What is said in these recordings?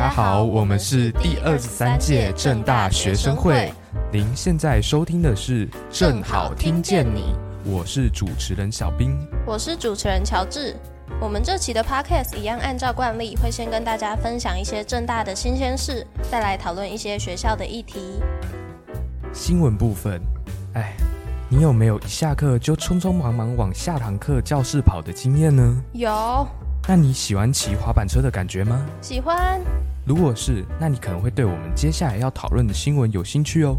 家好，我们是第二十三届正大学生会。您现在收听的是《正好听见你》，我是主持人小兵，我是主持人乔治。我们这期的 podcast 一样，按照惯例会先跟大家分享一些正大的新鲜事，再来讨论一些学校的议题。新闻部分，哎，你有没有一下课就匆匆忙忙往下堂课教室跑的经验呢？有。那你喜欢骑滑板车的感觉吗？喜欢。如果是，那你可能会对我们接下来要讨论的新闻有兴趣哦。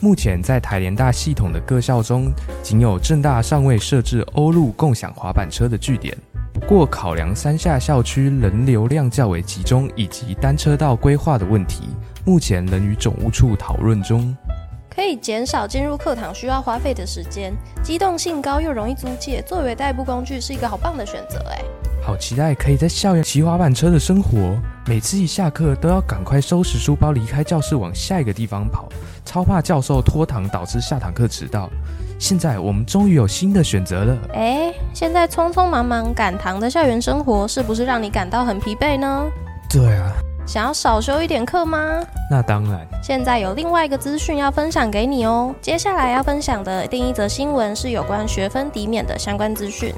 目前在台联大系统的各校中，仅有正大尚未设置欧陆共享滑板车的据点。不过，考量三下校区人流量较为集中，以及单车道规划的问题，目前仍与总务处讨论中。可以减少进入课堂需要花费的时间，机动性高又容易租借，作为代步工具是一个好棒的选择哎。好期待可以在校园骑滑板车的生活，每次一下课都要赶快收拾书包离开教室往下一个地方跑，超怕教授拖堂导致下堂课迟到。现在我们终于有新的选择了。哎，现在匆匆忙忙赶堂的校园生活是不是让你感到很疲惫呢？对啊。想要少修一点课吗？那当然。现在有另外一个资讯要分享给你哦。接下来要分享的另一则新闻是有关学分抵免的相关资讯。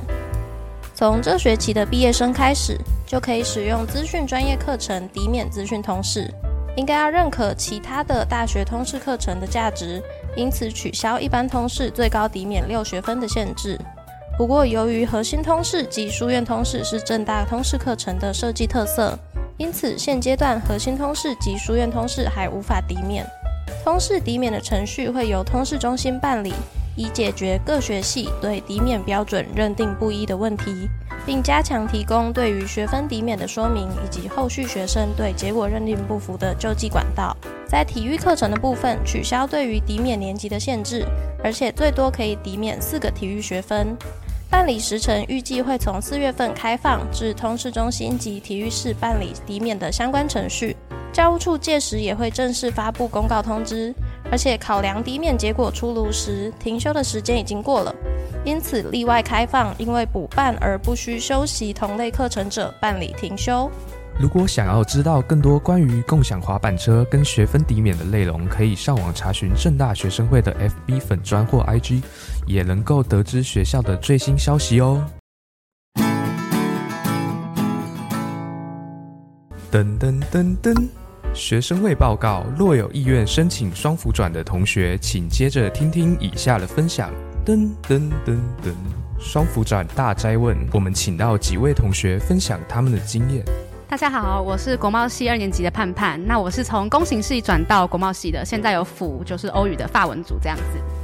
从这学期的毕业生开始，就可以使用资讯专业课程抵免资讯通识，应该要认可其他的大学通识课程的价值，因此取消一般通识最高抵免六学分的限制。不过，由于核心通识及书院通识是正大通识课程的设计特色。因此，现阶段核心通识及书院通识还无法抵免。通识抵免的程序会由通识中心办理，以解决各学系对抵免标准认定不一的问题，并加强提供对于学分抵免的说明，以及后续学生对结果认定不服的救济管道。在体育课程的部分，取消对于抵免年级的限制，而且最多可以抵免四个体育学分。办理时程预计会从四月份开放至通市中心及体育室办理抵免的相关程序，教务处届时也会正式发布公告通知。而且考量抵免结果出炉时，停休的时间已经过了，因此例外开放，因为补办而不需修习同类课程者办理停休。如果想要知道更多关于共享滑板车跟学分抵免的内容，可以上网查询正大学生会的 FB 粉专或 IG，也能够得知学校的最新消息哦。噔噔噔噔，学生会报告：若有意愿申请双辅转的同学，请接着听听以下的分享。噔噔噔噔，双辅转大斋问，我们请到几位同学分享他们的经验。大家好，我是国贸系二年级的盼盼。那我是从工行系转到国贸系的，现在有辅就是欧语的法文组这样子。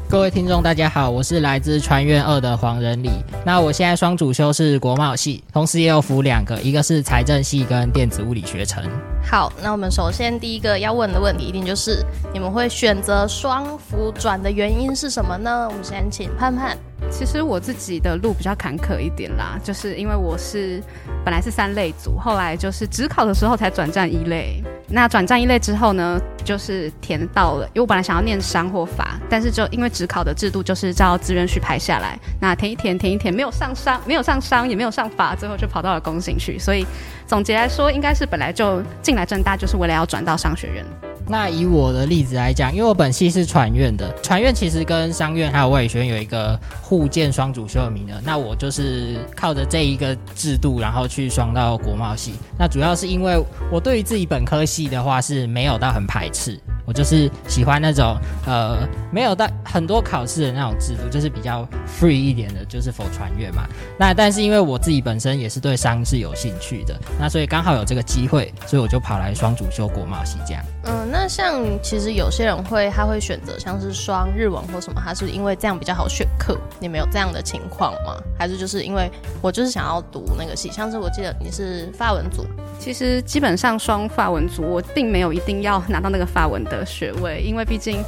各位听众，大家好，我是来自传院二的黄仁礼。那我现在双主修是国贸系，同时也有辅两个，一个是财政系跟电子物理学程。好，那我们首先第一个要问的问题，一定就是你们会选择双辅转的原因是什么呢？我们先请盼盼。其实我自己的路比较坎坷一点啦，就是因为我是本来是三类组，后来就是只考的时候才转战一类。那转战一类之后呢，就是填到了，因为我本来想要念商或法，但是就因为只考的制度就是照志愿序排下来，那填一填填一填，没有上商，没有上商，也没有上法，最后就跑到了工行去。所以总结来说，应该是本来就进来正大就是为了要转到商学院。那以我的例子来讲，因为我本系是传院的，传院其实跟商院还有外语学院有一个互建双主修的名额，那我就是靠着这一个制度，然后去双到国贸系。那主要是因为我对于自己本科系的话是没有到很排斥。我就是喜欢那种呃没有到很多考试的那种制度，就是比较 free 一点的，就是否传阅嘛。那但是因为我自己本身也是对商是有兴趣的，那所以刚好有这个机会，所以我就跑来双主修国贸系这样。嗯，那像其实有些人会他会选择像是双日文或什么，他是因为这样比较好选课。你们有这样的情况吗？还是就是因为我就是想要读那个系？像是我记得你是法文组，其实基本上双法文组我并没有一定要拿到那个法文的。学位，因为毕竟，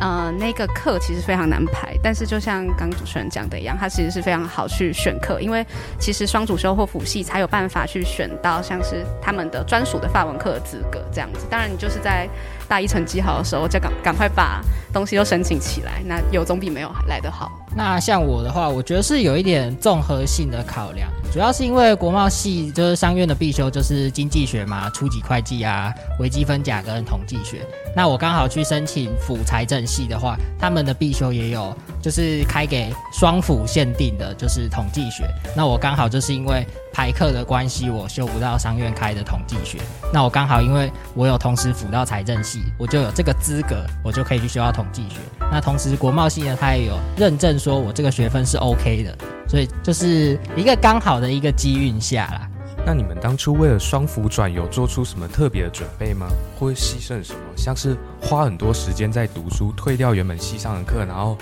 呃，那个课其实非常难排。但是就像刚主持人讲的一样，它其实是非常好去选课，因为其实双主修或辅系才有办法去选到像是他们的专属的法文课的资格这样子。当然，你就是在大一成绩好的时候，就赶赶快把东西都申请起来，那有总比没有来得好。那像我的话，我觉得是有一点综合性的考量，主要是因为国贸系就是商院的必修就是经济学嘛，初级会计啊，微积分甲跟统计学。那我刚好去申请辅财政系的话，他们的必修也有，就是开给双辅限定的，就是统计学。那我刚好就是因为排课的关系，我修不到商院开的统计学。那我刚好因为我有同时辅到财政系，我就有这个资格，我就可以去修到统计学。那同时国贸系呢，它也有认证说我这个学分是 OK 的，所以就是一个刚好的一个机运下啦。那你们当初为了双辅转有做出什么特别的准备吗？会牺牲什么？像是花很多时间在读书，退掉原本系上的课，然后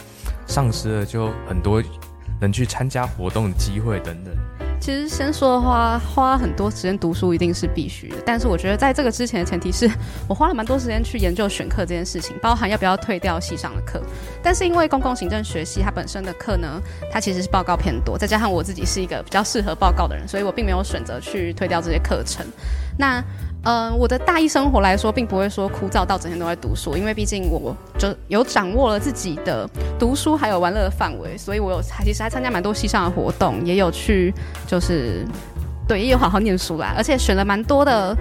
丧失了就很多能去参加活动的机会等等。其实先说的话，花很多时间读书一定是必须的。但是我觉得在这个之前的前提是我花了蛮多时间去研究选课这件事情，包含要不要退掉系上的课。但是因为公共行政学系它本身的课呢，它其实是报告偏多，再加上我自己是一个比较适合报告的人，所以我并没有选择去退掉这些课程。那嗯，我的大一生活来说，并不会说枯燥到整天都在读书，因为毕竟我就有掌握了自己的读书还有玩乐的范围，所以我有其实还参加蛮多系上的活动，也有去就是对，也有好好念书啦，而且选了蛮多的，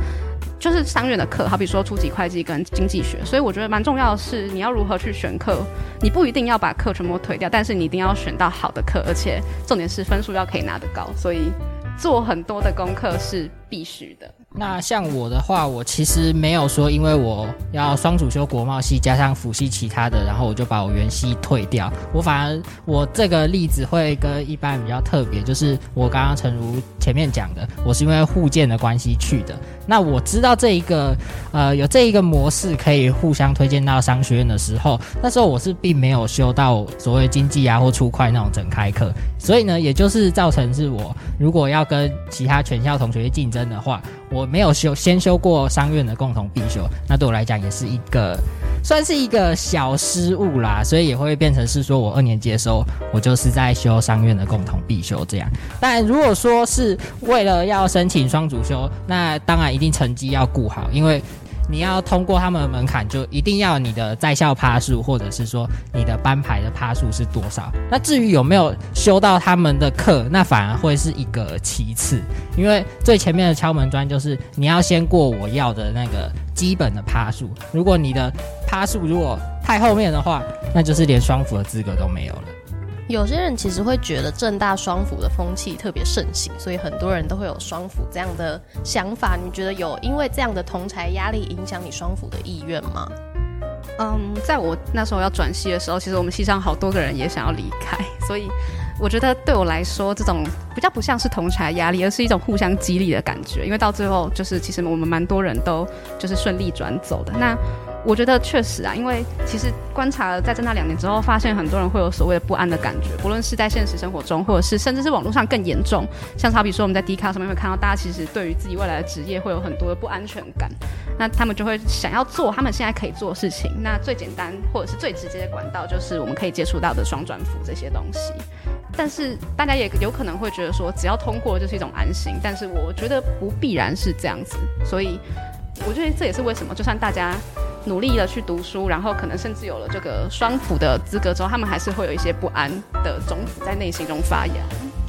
就是商院的课，好比说初级会计跟经济学，所以我觉得蛮重要的是你要如何去选课，你不一定要把课全部推掉，但是你一定要选到好的课，而且重点是分数要可以拿得高，所以做很多的功课是必须的。那像我的话，我其实没有说，因为我要双主修国贸系加上辅系其他的，然后我就把我原系退掉。我反而我这个例子会跟一般比较特别，就是我刚刚诚如前面讲的，我是因为互建的关系去的。那我知道这一个呃有这一个模式可以互相推荐到商学院的时候，那时候我是并没有修到所谓经济啊或初快那种整开课，所以呢，也就是造成是我如果要跟其他全校同学竞争的话。我没有修，先修过商院的共同必修，那对我来讲也是一个，算是一个小失误啦，所以也会变成是说我二年级的时候，我就是在修商院的共同必修这样。但如果说是为了要申请双主修，那当然一定成绩要顾好，因为。你要通过他们的门槛，就一定要你的在校趴数，或者是说你的班排的趴数是多少。那至于有没有修到他们的课，那反而会是一个其次，因为最前面的敲门砖就是你要先过我要的那个基本的趴数。如果你的趴数如果太后面的话，那就是连双辅的资格都没有了。有些人其实会觉得正大双辅的风气特别盛行，所以很多人都会有双辅这样的想法。你觉得有因为这样的同才压力影响你双辅的意愿吗？嗯，在我那时候要转系的时候，其实我们系上好多个人也想要离开，所以我觉得对我来说，这种比较不像是同才压力，而是一种互相激励的感觉。因为到最后，就是其实我们蛮多人都就是顺利转走的。那我觉得确实啊，因为其实观察了在这那两年之后，发现很多人会有所谓的不安的感觉，不论是在现实生活中，或者是甚至是网络上更严重。像好比说我们在 D 卡上面会看到，大家其实对于自己未来的职业会有很多的不安全感，那他们就会想要做他们现在可以做的事情。那最简单或者是最直接的管道，就是我们可以接触到的双转服这些东西。但是大家也有可能会觉得说，只要通过就是一种安心，但是我觉得不必然是这样子。所以我觉得这也是为什么，就算大家。努力的去读书，然后可能甚至有了这个双辅的资格之后，他们还是会有一些不安的种子在内心中发芽，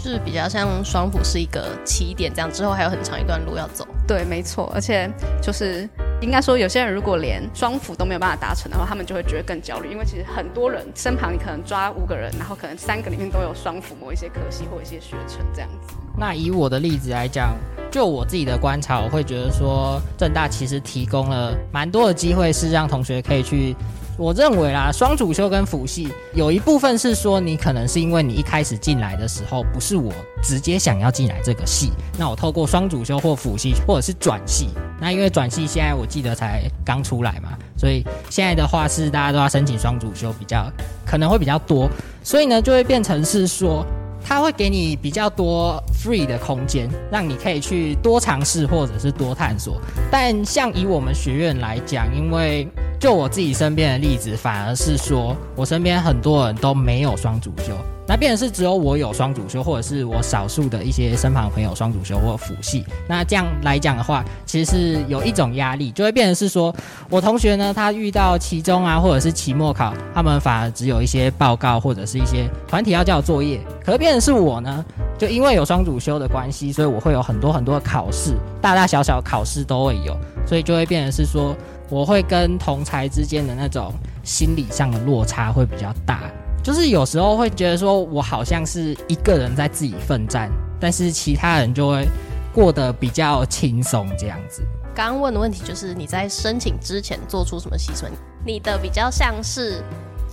就是比较像双辅是一个起点，这样之后还有很长一段路要走。对，没错，而且就是应该说，有些人如果连双辅都没有办法达成的话，他们就会觉得更焦虑，因为其实很多人身旁你可能抓五个人，然后可能三个里面都有双辅某一些科系或一些学程这样子。那以我的例子来讲。就我自己的观察，我会觉得说，正大其实提供了蛮多的机会，是让同学可以去。我认为啦，双主修跟辅系有一部分是说，你可能是因为你一开始进来的时候不是我直接想要进来这个系，那我透过双主修或辅系或者是转系，那因为转系现在我记得才刚出来嘛，所以现在的话是大家都要申请双主修，比较可能会比较多，所以呢就会变成是说。它会给你比较多 free 的空间，让你可以去多尝试或者是多探索。但像以我们学院来讲，因为就我自己身边的例子，反而是说我身边很多人都没有双主修，那变成是只有我有双主修，或者是我少数的一些身旁朋友双主修或辅系。那这样来讲的话，其实是有一种压力，就会变成是说我同学呢，他遇到期中啊，或者是期末考，他们反而只有一些报告或者是一些团体要交作业，可是变成是我呢，就因为有双主修的关系，所以我会有很多很多的考试，大大小小考试都会有，所以就会变成是说。我会跟同才之间的那种心理上的落差会比较大，就是有时候会觉得说我好像是一个人在自己奋战，但是其他人就会过得比较轻松这样子。刚刚问的问题就是你在申请之前做出什么牺牲？你的比较像是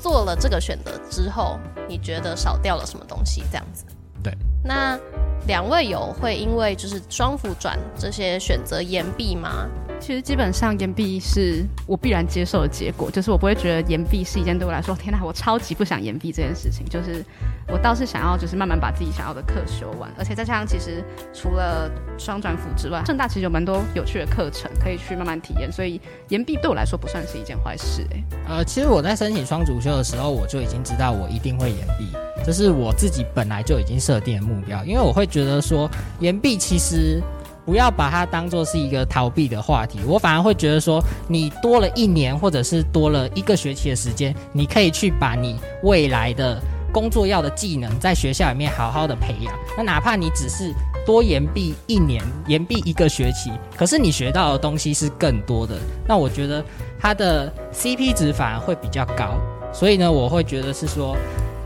做了这个选择之后，你觉得少掉了什么东西这样子？对。那两位有会因为就是双辅转这些选择延毕吗？其实基本上延毕是我必然接受的结果，就是我不会觉得延毕是一件对我来说，天哪，我超级不想延毕这件事情。就是我倒是想要，就是慢慢把自己想要的课修完，而且再加上其实除了双转辅之外，正大其实有蛮多有趣的课程可以去慢慢体验，所以延毕对我来说不算是一件坏事。哎，呃，其实我在申请双主修的时候，我就已经知道我一定会延毕，这是我自己本来就已经设定的目标，因为我会觉得说延毕其实。不要把它当做是一个逃避的话题，我反而会觉得说，你多了一年或者是多了一个学期的时间，你可以去把你未来的工作要的技能在学校里面好好的培养。那哪怕你只是多延毕一年，延毕一个学期，可是你学到的东西是更多的，那我觉得它的 CP 值反而会比较高。所以呢，我会觉得是说。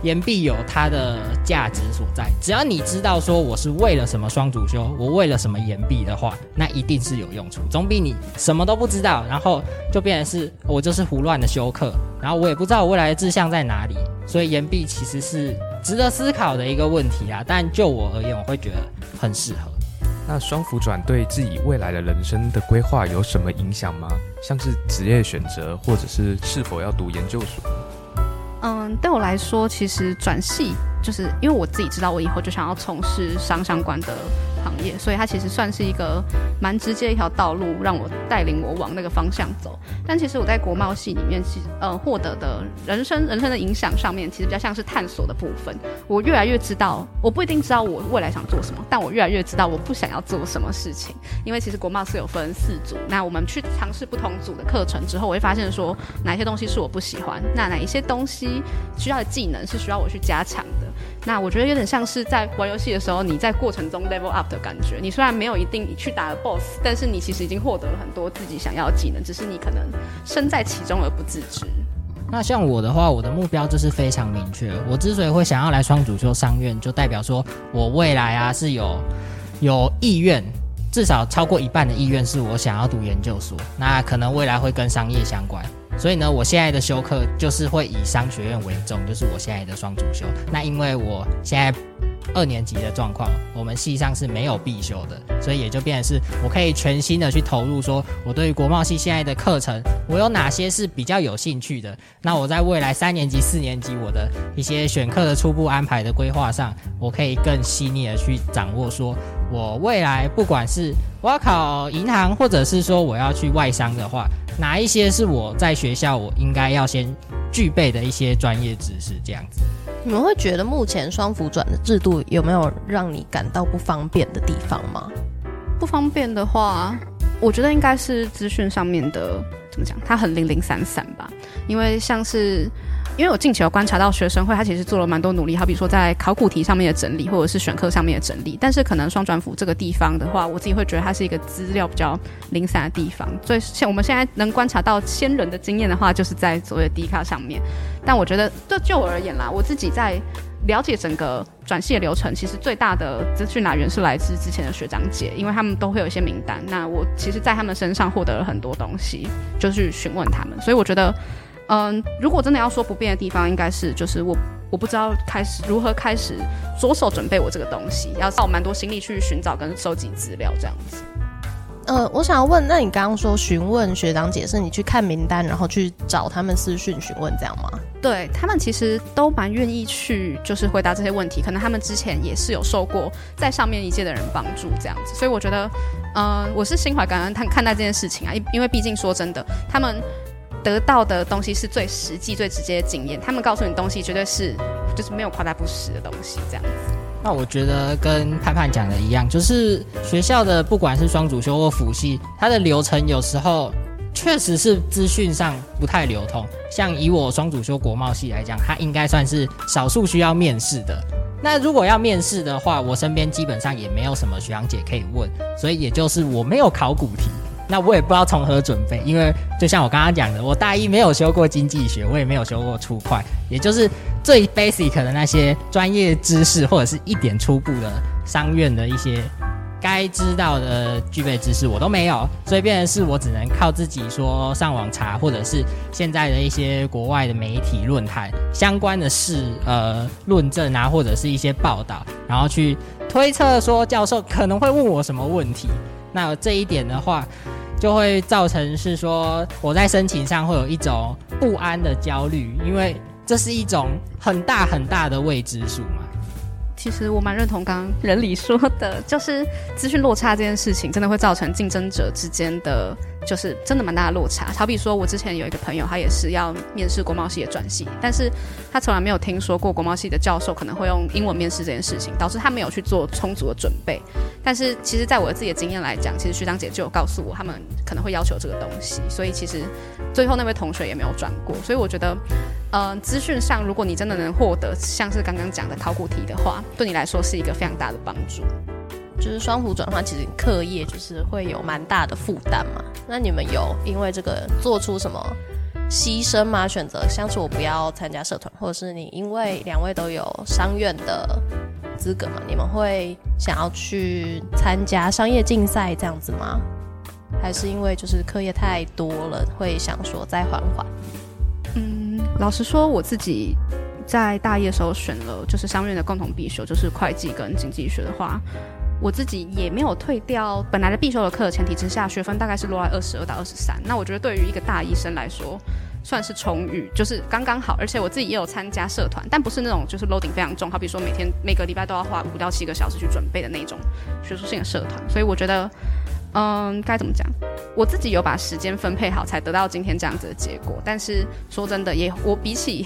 岩壁有它的价值所在，只要你知道说我是为了什么双主修，我为了什么岩壁的话，那一定是有用处，总比你什么都不知道，然后就变成是我就是胡乱的修课，然后我也不知道我未来的志向在哪里，所以岩壁其实是值得思考的一个问题啊。但就我而言，我会觉得很适合。那双辅转对自己未来的人生的规划有什么影响吗？像是职业选择，或者是是否要读研究所？嗯，对我来说，其实转系就是因为我自己知道，我以后就想要从事商相关的。行业，所以它其实算是一个蛮直接一条道路，让我带领我往那个方向走。但其实我在国贸系里面，其实呃获得的人生人生的影响上面，其实比较像是探索的部分。我越来越知道，我不一定知道我未来想做什么，但我越来越知道我不想要做什么事情。因为其实国贸是有分四组，那我们去尝试不同组的课程之后，我会发现说哪些东西是我不喜欢，那哪一些东西需要的技能是需要我去加强的。那我觉得有点像是在玩游戏的时候，你在过程中 level up 的感觉。你虽然没有一定去打了 boss，但是你其实已经获得了很多自己想要的技能，只是你可能身在其中而不自知。那像我的话，我的目标就是非常明确。我之所以会想要来双主修商院，就代表说我未来啊是有有意愿，至少超过一半的意愿是我想要读研究所。那可能未来会跟商业相关。所以呢，我现在的修课就是会以商学院为重，就是我现在的双主修。那因为我现在二年级的状况，我们系上是没有必修的，所以也就变成是我可以全心的去投入。说我对于国贸系现在的课程，我有哪些是比较有兴趣的？那我在未来三年级、四年级，我的一些选课的初步安排的规划上，我可以更细腻的去掌握。说我未来不管是我要考银行，或者是说我要去外商的话。哪一些是我在学校我应该要先具备的一些专业知识？这样子，你们会觉得目前双辅转的制度有没有让你感到不方便的地方吗？不方便的话，我觉得应该是资讯上面的，怎么讲？它很零零散散吧，因为像是。因为我近期有观察到学生会，他其实做了蛮多努力，好比说在考古题上面的整理，或者是选课上面的整理。但是可能双转辅这个地方的话，我自己会觉得它是一个资料比较零散的地方。所以像我们现在能观察到先人的经验的话，就是在所谓的低卡上面。但我觉得，就就我而言啦，我自己在了解整个转系的流程，其实最大的资讯来源是来自之前的学长姐，因为他们都会有一些名单。那我其实，在他们身上获得了很多东西，就去询问他们。所以我觉得。嗯，如果真的要说不变的地方，应该是就是我我不知道开始如何开始着手准备我这个东西，要耗蛮多心力去寻找跟收集资料这样子。呃，我想要问，那你刚刚说询问学长姐是你去看名单，然后去找他们私讯询问这样吗？对他们其实都蛮愿意去，就是回答这些问题。可能他们之前也是有受过在上面一届的人帮助这样子，所以我觉得，呃，我是心怀感恩看看待这件事情啊，因因为毕竟说真的，他们。得到的东西是最实际、最直接的经验。他们告诉你东西绝对是就是没有夸大不实的东西，这样子。那我觉得跟盼盼讲的一样，就是学校的不管是双主修或辅系，它的流程有时候确实是资讯上不太流通。像以我双主修国贸系来讲，它应该算是少数需要面试的。那如果要面试的话，我身边基本上也没有什么学长姐可以问，所以也就是我没有考古题。那我也不知道从何准备，因为就像我刚刚讲的，我大一没有修过经济学，我也没有修过初会，也就是最 basic 的那些专业知识，或者是一点初步的商院的一些该知道的具备知识，我都没有，所以变成是我只能靠自己说上网查，或者是现在的一些国外的媒体论坛相关的事呃论证啊，或者是一些报道，然后去推测说教授可能会问我什么问题。那这一点的话。就会造成是说我在申请上会有一种不安的焦虑，因为这是一种很大很大的未知数嘛。其实我蛮认同刚刚人理说的，就是资讯落差这件事情，真的会造成竞争者之间的。就是真的蛮大的落差。好比说，我之前有一个朋友，他也是要面试国贸系的转系，但是他从来没有听说过国贸系的教授可能会用英文面试这件事情，导致他没有去做充足的准备。但是其实，在我自己的经验来讲，其实学长姐就有告诉我，他们可能会要求这个东西，所以其实最后那位同学也没有转过。所以我觉得，呃，资讯上，如果你真的能获得像是刚刚讲的考古题的话，对你来说是一个非常大的帮助。就是双辅转换，其实课业就是会有蛮大的负担嘛。那你们有因为这个做出什么牺牲吗？选择像是我不要参加社团，或者是你因为两位都有商院的资格嘛，你们会想要去参加商业竞赛这样子吗？还是因为就是课业太多了，会想说再缓缓？嗯，老实说，我自己在大一的时候选了就是商院的共同必修，就是会计跟经济学的话。我自己也没有退掉本来的必修的课的前提之下，学分大概是落在二十二到二十三。那我觉得对于一个大一生来说，算是充裕，就是刚刚好。而且我自己也有参加社团，但不是那种就是 loading 非常重，好比说每天每个礼拜都要花五到七个小时去准备的那种学术性的社团。所以我觉得，嗯，该怎么讲？我自己有把时间分配好，才得到今天这样子的结果。但是说真的，也我比起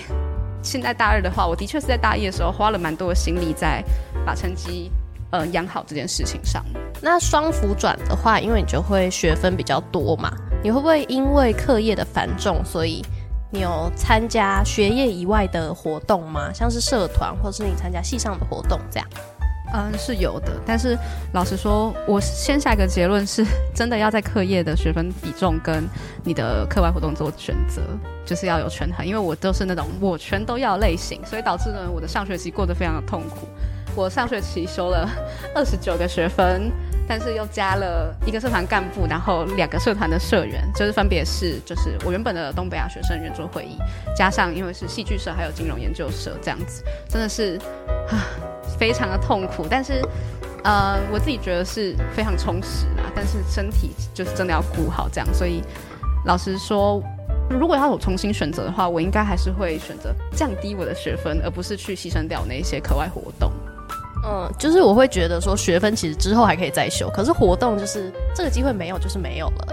现在大二的话，我的确是在大一的时候花了蛮多的心力在把成绩。呃，养好这件事情上，那双辅转的话，因为你就会学分比较多嘛，你会不会因为课业的繁重，所以你有参加学业以外的活动吗？像是社团，或是你参加系上的活动这样？嗯，是有的。但是老实说，我先下一个结论是，真的要在课业的学分比重跟你的课外活动做选择，就是要有权衡。因为我都是那种我全都要类型，所以导致呢，我的上学期过得非常的痛苦。我上学期修了二十九个学分，但是又加了一个社团干部，然后两个社团的社员，就是分别是就是我原本的东北亚学生圆桌会议，加上因为是戏剧社还有金融研究社这样子，真的是啊非常的痛苦。但是呃我自己觉得是非常充实啦，但是身体就是真的要顾好这样。所以老实说，如果要我重新选择的话，我应该还是会选择降低我的学分，而不是去牺牲掉那些课外活动。嗯，就是我会觉得说学分其实之后还可以再修，可是活动就是这个机会没有，就是没有了。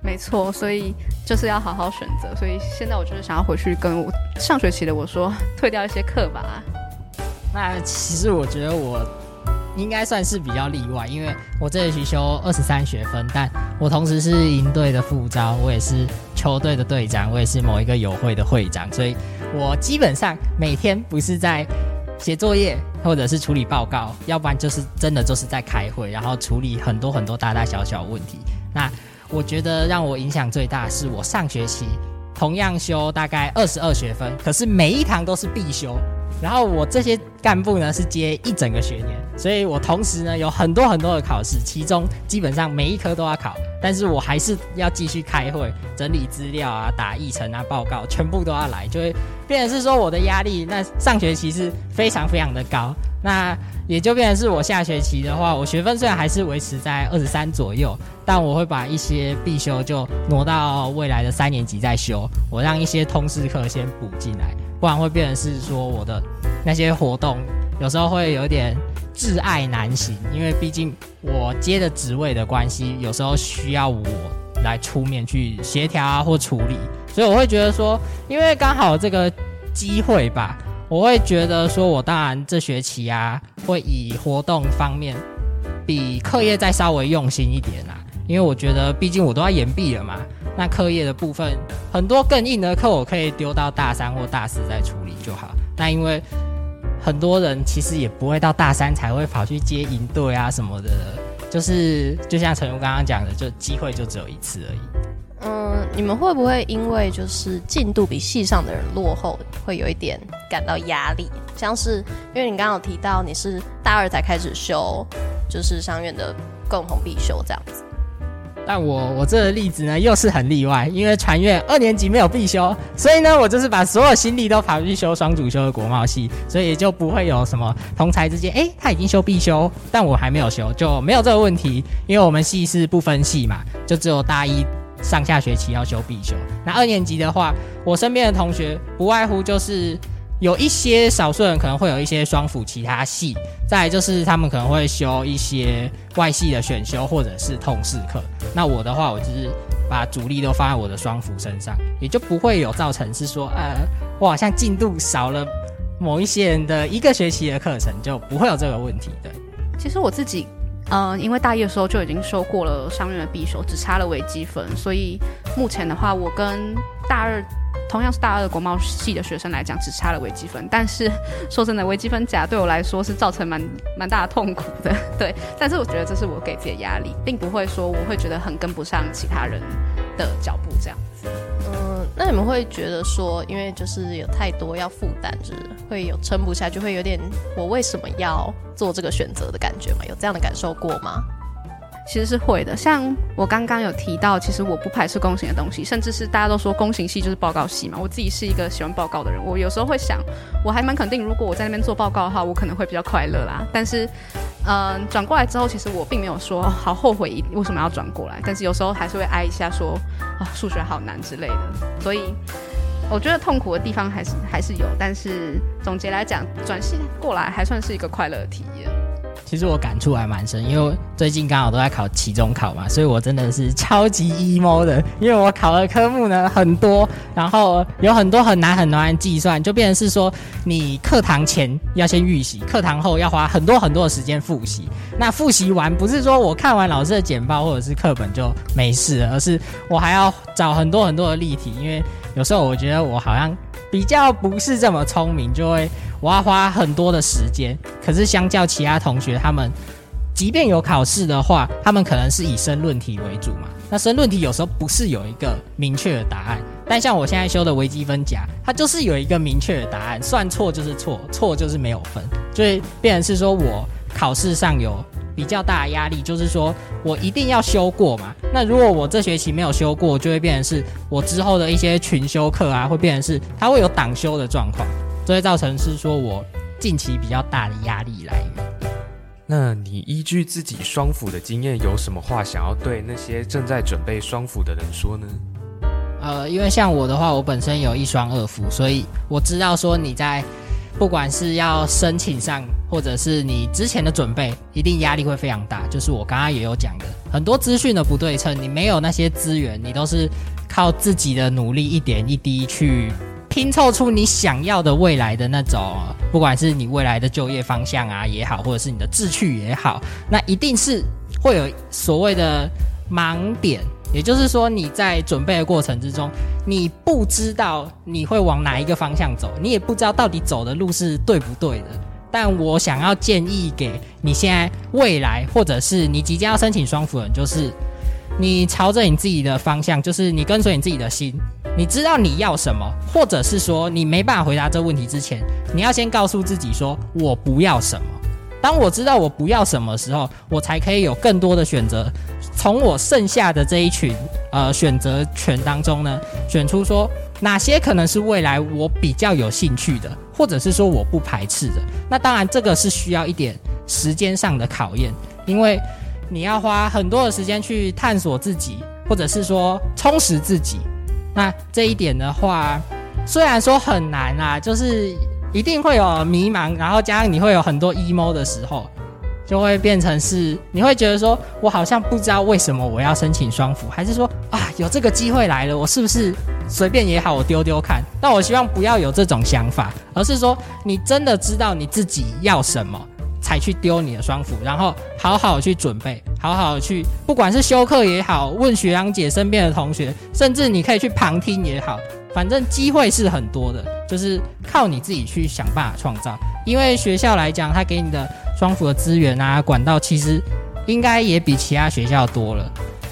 没错，所以就是要好好选择。所以现在我就是想要回去跟我上学期的我说，退掉一些课吧。那其实我觉得我应该算是比较例外，因为我这学期修二十三学分，但我同时是营队的副招，我也是球队的队长，我也是某一个友会的会长，所以我基本上每天不是在。写作业，或者是处理报告，要不然就是真的就是在开会，然后处理很多很多大大小小问题。那我觉得让我影响最大是我上学期同样修大概二十二学分，可是每一堂都是必修。然后我这些干部呢是接一整个学年，所以我同时呢有很多很多的考试，其中基本上每一科都要考，但是我还是要继续开会、整理资料啊、打议程啊、报告，全部都要来，就会变成是说我的压力，那上学期是非常非常的高，那也就变成是我下学期的话，我学分虽然还是维持在二十三左右，但我会把一些必修就挪到未来的三年级再修，我让一些通识课先补进来。不然会变成是说我的那些活动有时候会有点挚爱难行，因为毕竟我接的职位的关系，有时候需要我来出面去协调啊或处理，所以我会觉得说，因为刚好这个机会吧，我会觉得说我当然这学期啊，会以活动方面比课业再稍微用心一点啦，因为我觉得毕竟我都要延毕了嘛，那课业的部分很多更硬的课，我可以丢到大三或大四再处理就好。那因为很多人其实也不会到大三才会跑去接营队啊什么的，就是就像陈如刚刚讲的，就机会就只有一次而已。嗯，你们会不会因为就是进度比系上的人落后，会有一点感到压力？像是因为你刚刚有提到你是大二才开始修，就是商院的共同必修这样子。但我我这个例子呢，又是很例外，因为传院二年级没有必修，所以呢，我就是把所有心力都跑去修双主修的国贸系，所以也就不会有什么同才之间，哎，他已经修必修，但我还没有修，就没有这个问题，因为我们系是不分系嘛，就只有大一上下学期要修必修。那二年级的话，我身边的同学不外乎就是。有一些少数人可能会有一些双辅其他系，再就是他们可能会修一些外系的选修或者是通识课。那我的话，我就是把主力都放在我的双辅身上，也就不会有造成是说，呃，我好像进度少了某一些人的一个学期的课程，就不会有这个问题的。其实我自己，嗯，因为大一的时候就已经修过了商院的必修，只差了微积分，所以目前的话，我跟大二。同样是大二的国贸系的学生来讲，只差了微积分。但是说真的，微积分甲对我来说是造成蛮蛮大的痛苦的。对，但是我觉得这是我给自己的压力，并不会说我会觉得很跟不上其他人的脚步这样。那你们会觉得说，因为就是有太多要负担，就是会有撑不下去，会有点我为什么要做这个选择的感觉吗？有这样的感受过吗？其实是会的，像我刚刚有提到，其实我不排斥公行的东西，甚至是大家都说公行系就是报告系嘛。我自己是一个喜欢报告的人，我有时候会想，我还蛮肯定，如果我在那边做报告的话，我可能会比较快乐啦。但是，嗯，转过来之后，其实我并没有说好后悔为什么要转过来，但是有时候还是会挨一下，说啊数学好难之类的。所以，我觉得痛苦的地方还是还是有，但是总结来讲，转系过来还算是一个快乐的体验。其实我感触还蛮深，因为最近刚好都在考期中考嘛，所以我真的是超级 emo 的。因为我考的科目呢很多，然后有很多很难很难计算，就变成是说你课堂前要先预习，课堂后要花很多很多的时间复习。那复习完不是说我看完老师的简报或者是课本就没事，而是我还要找很多很多的例题，因为有时候我觉得我好像比较不是这么聪明，就会。我要花很多的时间，可是相较其他同学，他们即便有考试的话，他们可能是以申论题为主嘛。那申论题有时候不是有一个明确的答案，但像我现在修的微积分甲，它就是有一个明确的答案，算错就是错，错就是没有分，所以变成是说我考试上有比较大的压力，就是说我一定要修过嘛。那如果我这学期没有修过，就会变成是我之后的一些群修课啊，会变成是它会有挡修的状况。所以造成是说我近期比较大的压力来源。那你依据自己双辅的经验，有什么话想要对那些正在准备双辅的人说呢？呃，因为像我的话，我本身有一双二辅，所以我知道说你在不管是要申请上，或者是你之前的准备，一定压力会非常大。就是我刚刚也有讲的，很多资讯的不对称，你没有那些资源，你都是靠自己的努力一点一滴去。拼凑出你想要的未来的那种，不管是你未来的就业方向啊也好，或者是你的志趣也好，那一定是会有所谓的盲点。也就是说，你在准备的过程之中，你不知道你会往哪一个方向走，你也不知道到底走的路是对不对的。但我想要建议给你现在未来，或者是你即将要申请双辅人，就是你朝着你自己的方向，就是你跟随你自己的心。你知道你要什么，或者是说你没办法回答这个问题之前，你要先告诉自己说“我不要什么”。当我知道我不要什么时候，我才可以有更多的选择。从我剩下的这一群呃选择权当中呢，选出说哪些可能是未来我比较有兴趣的，或者是说我不排斥的。那当然，这个是需要一点时间上的考验，因为你要花很多的时间去探索自己，或者是说充实自己。那这一点的话，虽然说很难啊，就是一定会有迷茫，然后加上你会有很多 emo 的时候，就会变成是你会觉得说，我好像不知道为什么我要申请双辅，还是说啊有这个机会来了，我是不是随便也好，我丢丢看。但我希望不要有这种想法，而是说你真的知道你自己要什么，才去丢你的双辅，然后好好去准备，好好去，不管是休课也好，问学长姐身边的同学，甚至你可以去旁听也好，反正机会是很多的，就是靠你自己去想办法创造。因为学校来讲，他给你的双辅的资源啊、管道，其实应该也比其他学校多了。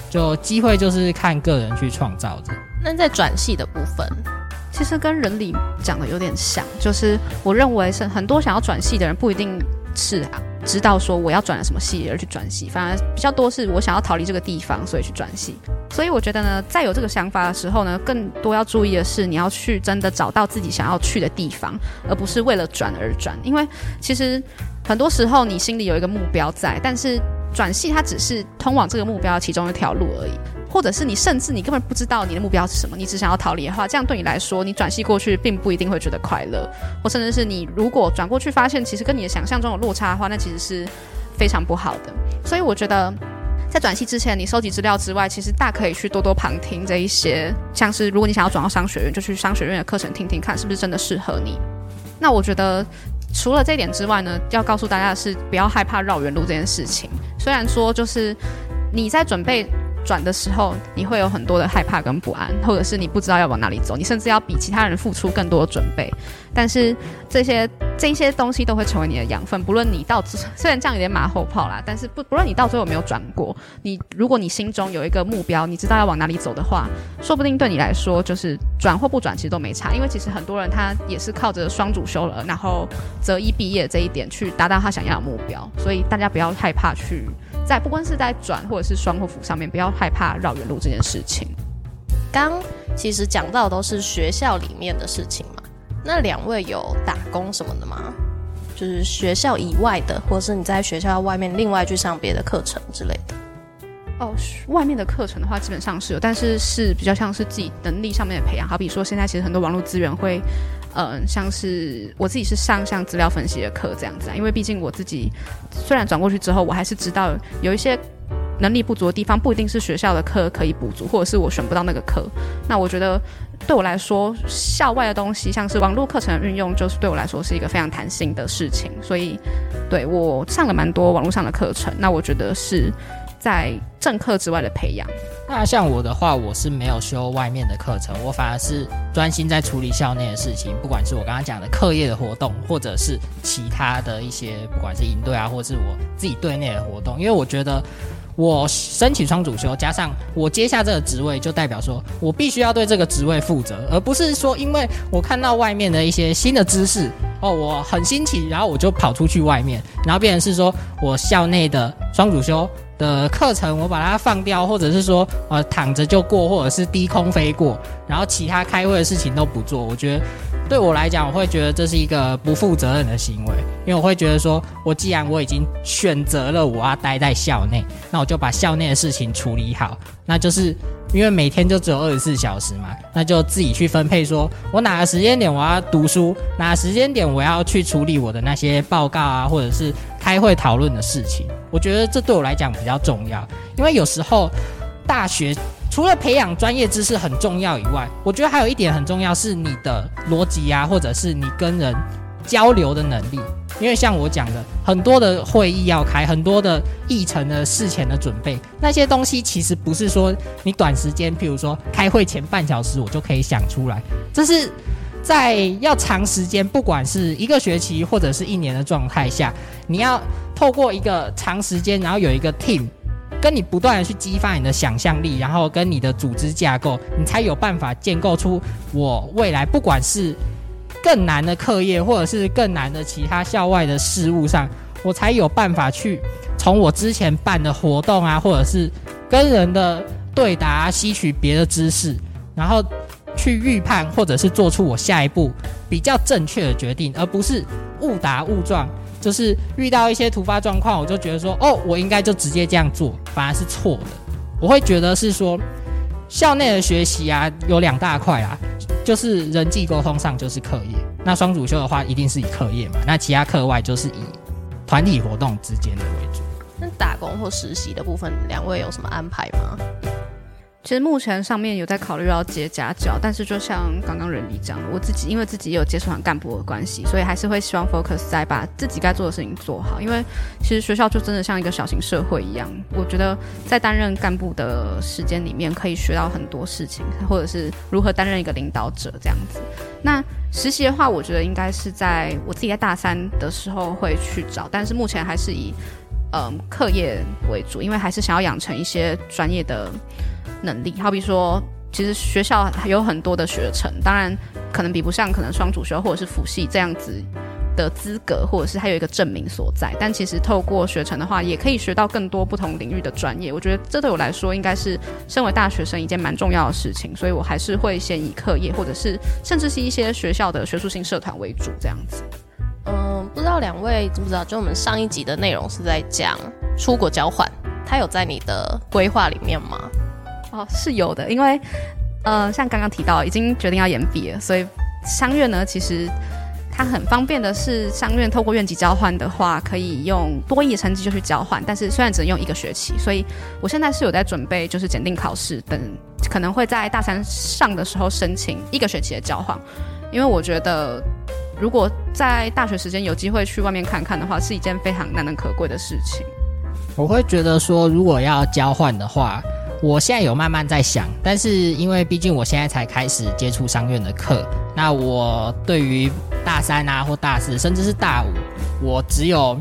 就机会就是看个人去创造的。那在转系的部分，其实跟人理讲的有点像，就是我认为是很多想要转系的人不一定是啊知道说我要转了什么系而去转系，反而比较多是我想要逃离这个地方，所以去转系。所以我觉得呢，在有这个想法的时候呢，更多要注意的是你要去真的找到自己想要去的地方，而不是为了转而转。因为其实很多时候你心里有一个目标在，但是。转系它只是通往这个目标其中一条路而已，或者是你甚至你根本不知道你的目标是什么，你只想要逃离的话，这样对你来说，你转系过去并不一定会觉得快乐，或甚至是你如果转过去发现其实跟你的想象中有落差的话，那其实是非常不好的。所以我觉得在转系之前，你收集资料之外，其实大可以去多多旁听这一些，像是如果你想要转到商学院，就去商学院的课程听听看是不是真的适合你。那我觉得。除了这一点之外呢，要告诉大家的是，不要害怕绕远路这件事情。虽然说，就是你在准备。转的时候，你会有很多的害怕跟不安，或者是你不知道要往哪里走，你甚至要比其他人付出更多的准备。但是这些这些东西都会成为你的养分，不论你到虽然这样有点马后炮啦，但是不不论你到最后有没有转过，你如果你心中有一个目标，你知道要往哪里走的话，说不定对你来说就是转或不转其实都没差，因为其实很多人他也是靠着双主修了，然后择一毕业这一点去达到他想要的目标，所以大家不要害怕去。在不管是在转或者是双或辅上面，不要害怕绕远路这件事情。刚其实讲到都是学校里面的事情嘛，那两位有打工什么的吗？就是学校以外的，或者是你在学校外面另外去上别的课程之类的。哦，外面的课程的话，基本上是有，但是是比较像是自己能力上面的培养。好比说，现在其实很多网络资源会。嗯，像是我自己是上像资料分析的课这样子啊，因为毕竟我自己虽然转过去之后，我还是知道有一些能力不足的地方，不一定是学校的课可以补足，或者是我选不到那个课。那我觉得对我来说，校外的东西，像是网络课程的运用，就是对我来说是一个非常弹性的事情。所以，对我上了蛮多网络上的课程，那我觉得是在正课之外的培养。那像我的话，我是没有修外面的课程，我反而是专心在处理校内的事情，不管是我刚刚讲的课业的活动，或者是其他的一些，不管是营队啊，或是我自己队内的活动。因为我觉得我申请双主修，加上我接下这个职位，就代表说我必须要对这个职位负责，而不是说因为我看到外面的一些新的知识哦，我很新奇，然后我就跑出去外面，然后变成是说我校内的双主修。的课程我把它放掉，或者是说呃躺着就过，或者是低空飞过，然后其他开会的事情都不做。我觉得对我来讲，我会觉得这是一个不负责任的行为，因为我会觉得说，我既然我已经选择了我要待在校内，那我就把校内的事情处理好，那就是。因为每天就只有二十四小时嘛，那就自己去分配，说我哪个时间点我要读书，哪个时间点我要去处理我的那些报告啊，或者是开会讨论的事情。我觉得这对我来讲比较重要，因为有时候大学除了培养专业知识很重要以外，我觉得还有一点很重要是你的逻辑啊，或者是你跟人交流的能力。因为像我讲的，很多的会议要开，很多的议程的事前的准备，那些东西其实不是说你短时间，譬如说开会前半小时我就可以想出来，这是在要长时间，不管是一个学期或者是一年的状态下，你要透过一个长时间，然后有一个 team 跟你不断的去激发你的想象力，然后跟你的组织架构，你才有办法建构出我未来不管是。更难的课业，或者是更难的其他校外的事物上，我才有办法去从我之前办的活动啊，或者是跟人的对答，吸取别的知识，然后去预判，或者是做出我下一步比较正确的决定，而不是误打误撞，就是遇到一些突发状况，我就觉得说，哦，我应该就直接这样做，反而是错的。我会觉得是说，校内的学习啊，有两大块啊。就是人际沟通上就是课业，那双主修的话一定是以课业嘛，那其他课外就是以团体活动之间的为主。那打工或实习的部分，两位有什么安排吗？其实目前上面有在考虑要接家教，但是就像刚刚人力讲的，我自己因为自己也有接触上干部的关系，所以还是会希望 focus 在把自己该做的事情做好。因为其实学校就真的像一个小型社会一样，我觉得在担任干部的时间里面，可以学到很多事情，或者是如何担任一个领导者这样子。那实习的话，我觉得应该是在我自己在大三的时候会去找，但是目前还是以嗯课业为主，因为还是想要养成一些专业的。能力，好比说，其实学校有很多的学程，当然可能比不上可能双主修或者是辅系这样子的资格，或者是还有一个证明所在。但其实透过学程的话，也可以学到更多不同领域的专业。我觉得这对我来说，应该是身为大学生一件蛮重要的事情。所以我还是会先以课业，或者是甚至是一些学校的学术性社团为主，这样子。嗯，不知道两位知不知道，就我们上一集的内容是在讲出国交换，它有在你的规划里面吗？哦，是有的，因为，呃，像刚刚提到，已经决定要延毕了，所以商院呢，其实它很方便的是，商院透过院级交换的话，可以用多一成绩就去交换，但是虽然只能用一个学期，所以我现在是有在准备，就是检定考试等，可能会在大三上的时候申请一个学期的交换，因为我觉得如果在大学时间有机会去外面看看的话，是一件非常难能可贵的事情。我会觉得说，如果要交换的话。我现在有慢慢在想，但是因为毕竟我现在才开始接触商院的课，那我对于大三啊或大四，甚至是大五，我只有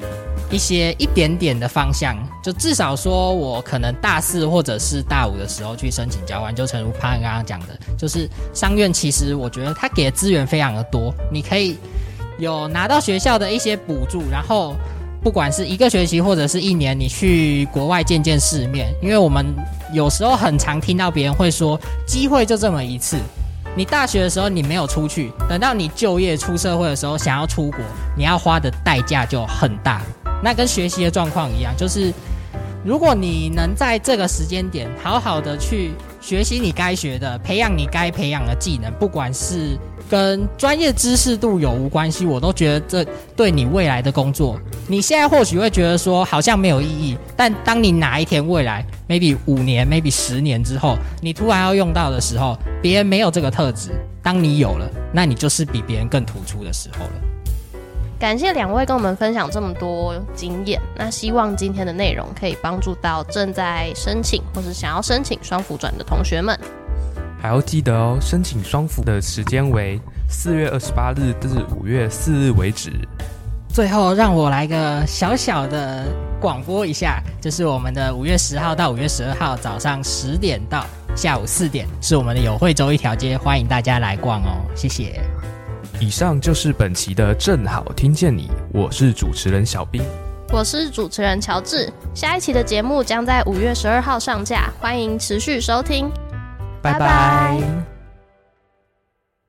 一些一点点的方向，就至少说我可能大四或者是大五的时候去申请交换，就诚如潘刚刚讲的，就是商院其实我觉得他给的资源非常的多，你可以有拿到学校的一些补助，然后。不管是一个学期或者是一年，你去国外见见世面，因为我们有时候很常听到别人会说，机会就这么一次。你大学的时候你没有出去，等到你就业出社会的时候想要出国，你要花的代价就很大。那跟学习的状况一样，就是如果你能在这个时间点好好的去学习你该学的，培养你该培养的技能，不管是。跟专业知识度有无关系，我都觉得这对你未来的工作，你现在或许会觉得说好像没有意义，但当你哪一天未来，maybe 五年，maybe 十年之后，你突然要用到的时候，别人没有这个特质，当你有了，那你就是比别人更突出的时候了。感谢两位跟我们分享这么多经验，那希望今天的内容可以帮助到正在申请或是想要申请双辅转的同学们。还要记得哦，申请双辅的时间为四月二十八日至五月四日为止。最后，让我来个小小的广播一下，就是我们的五月十号到五月十二号早上十点到下午四点，是我们的友惠周一条街，欢迎大家来逛哦，谢谢。以上就是本期的正好听见你，我是主持人小兵，我是主持人乔治。下一期的节目将在五月十二号上架，欢迎持续收听。拜拜。